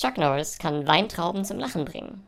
Chuck Norris kann Weintrauben zum Lachen bringen.